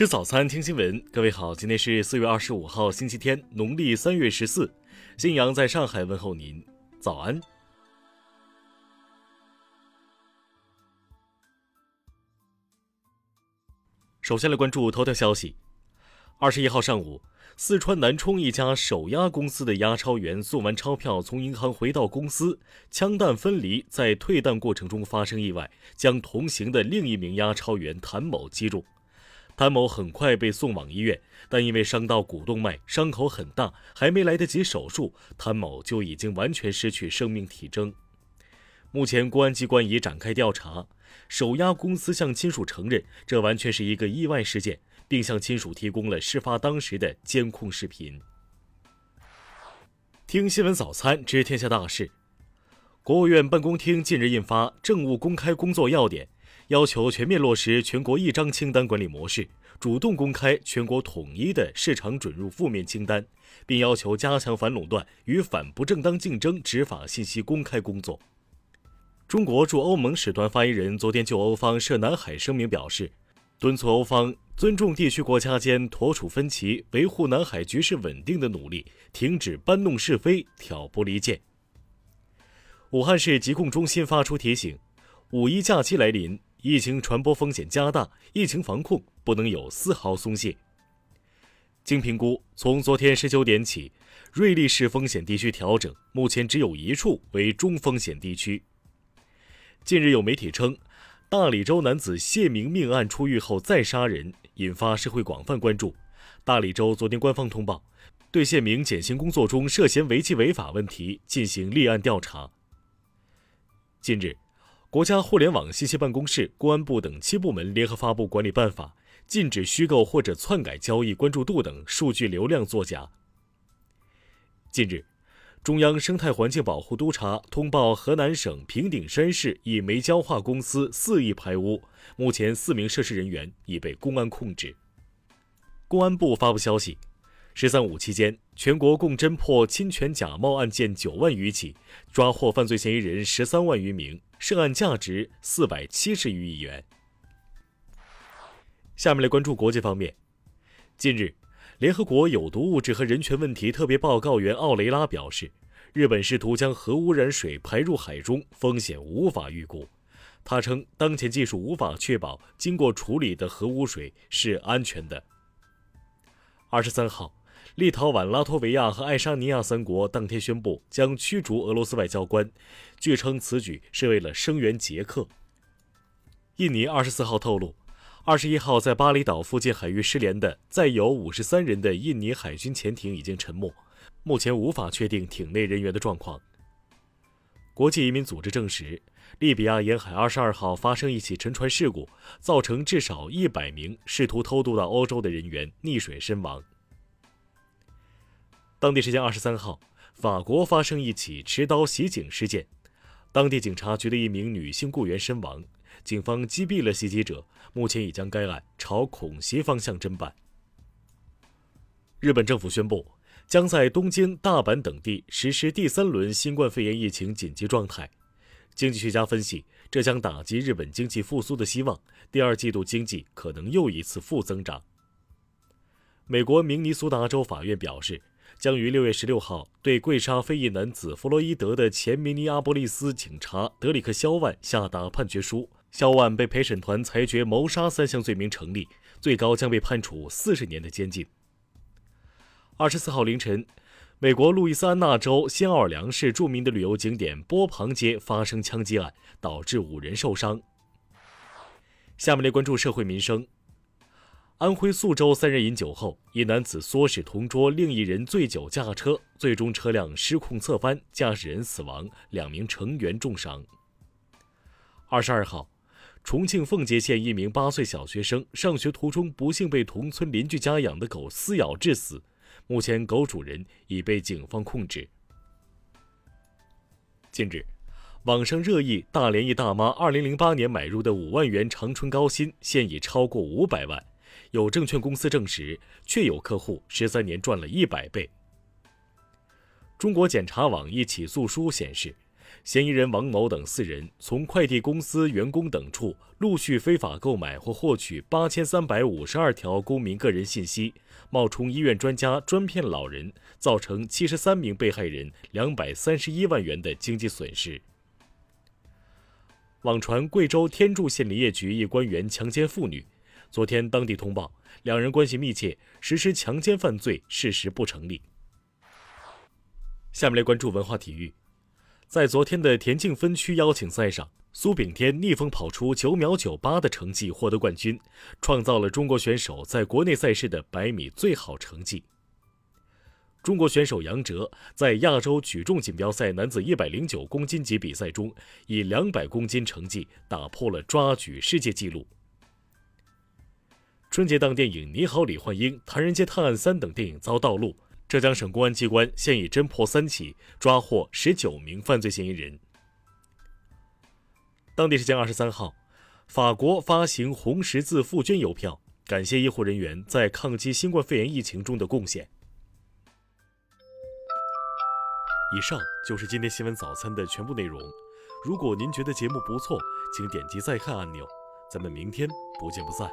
吃早餐，听新闻。各位好，今天是四月二十五号，星期天，农历三月十四。新阳在上海问候您，早安。首先来关注头条消息。二十一号上午，四川南充一家手押公司的押钞员送完钞票，从银行回到公司，枪弹分离，在退弹过程中发生意外，将同行的另一名押钞员谭某击中。谭某很快被送往医院，但因为伤到股动脉，伤口很大，还没来得及手术，谭某就已经完全失去生命体征。目前，公安机关已展开调查。手押公司向亲属承认，这完全是一个意外事件，并向亲属提供了事发当时的监控视频。听新闻早餐知天下大事。国务院办公厅近日印发《政务公开工作要点》，要求全面落实全国一张清单管理模式，主动公开全国统一的市场准入负面清单，并要求加强反垄断与反不正当竞争执法信息公开工作。中国驻欧盟使团发言人昨天就欧方涉南海声明表示，敦促欧方尊重地区国家间妥处分歧、维护南海局势稳定的努力，停止搬弄是非、挑拨离间。武汉市疾控中心发出提醒：五一假期来临，疫情传播风险加大，疫情防控不能有丝毫松懈。经评估，从昨天十九点起，瑞丽市风险地区调整，目前只有一处为中风险地区。近日有媒体称，大理州男子谢明命案出狱后再杀人，引发社会广泛关注。大理州昨天官方通报，对谢明减刑工作中涉嫌违纪违法问题进行立案调查。近日，国家互联网信息办公室、公安部等七部门联合发布管理办法，禁止虚构或者篡改交易关注度等数据流量作假。近日。中央生态环境保护督察通报，河南省平顶山市一煤焦化公司肆意排污，目前四名涉事人员已被公安控制。公安部发布消息，“十三五”期间，全国共侦破侵权假冒案件九万余起，抓获犯罪嫌疑人十三万余名，涉案价值四百七十余亿元。下面来关注国际方面，近日。联合国有毒物质和人权问题特别报告员奥雷拉表示，日本试图将核污染水排入海中，风险无法预估。他称，当前技术无法确保经过处理的核污水是安全的。二十三号，立陶宛、拉脱维亚和爱沙尼亚三国当天宣布将驱逐俄罗斯外交官，据称此举是为了声援捷克。印尼二十四号透露。二十一号，在巴厘岛附近海域失联的载有五十三人的印尼海军潜艇已经沉没，目前无法确定艇内人员的状况。国际移民组织证实，利比亚沿海二十二号发生一起沉船事故，造成至少一百名试图偷渡到欧洲的人员溺水身亡。当地时间二十三号，法国发生一起持刀袭警事件，当地警察局的一名女性雇员身亡。警方击毙了袭击者，目前已将该案朝恐袭方向侦办。日本政府宣布，将在东京、大阪等地实施第三轮新冠肺炎疫情紧急状态。经济学家分析，这将打击日本经济复苏的希望，第二季度经济可能又一次负增长。美国明尼苏达州法院表示。将于六月十六号对跪杀非裔男子弗洛伊德的前明尼阿波利斯警察德里克·肖万下达判决书。肖万被陪审团裁决谋杀三项罪名成立，最高将被判处四十年的监禁。二十四号凌晨，美国路易斯安那州新奥尔良市著名的旅游景点波旁街发生枪击案，导致五人受伤。下面来关注社会民生。安徽宿州三人饮酒后，一男子唆使同桌另一人醉酒驾车，最终车辆失控侧翻，驾驶人死亡，两名成员重伤。二十二号，重庆奉节县一名八岁小学生上学途中不幸被同村邻居家养的狗撕咬致死，目前狗主人已被警方控制。近日，网上热议大连一大妈二零零八年买入的五万元长春高新，现已超过五百万。有证券公司证实，确有客户十三年赚了一百倍。中国检察网一起诉书显示，嫌疑人王某等四人从快递公司员工等处陆续非法购买或获取八千三百五十二条公民个人信息，冒充医院专家专骗老人，造成七十三名被害人两百三十一万元的经济损失。网传贵州天柱县林业局一官员强奸妇女，昨天当地通报两人关系密切，实施强奸犯罪事实不成立。下面来关注文化体育。在昨天的田径分区邀请赛上，苏炳添逆风跑出九秒九八的成绩获得冠军，创造了中国选手在国内赛事的百米最好成绩。中国选手杨哲在亚洲举重锦标赛男子一百零九公斤级比赛中，以两百公斤成绩打破了抓举世界纪录。春节档电影《你好，李焕英》《唐人街探案三》等电影遭盗录。浙江省公安机关现已侦破三起，抓获十九名犯罪嫌疑人。当地时间二十三号，法国发行红十字赴捐邮票，感谢医护人员在抗击新冠肺炎疫情中的贡献。以上就是今天新闻早餐的全部内容。如果您觉得节目不错，请点击再看按钮。咱们明天不见不散。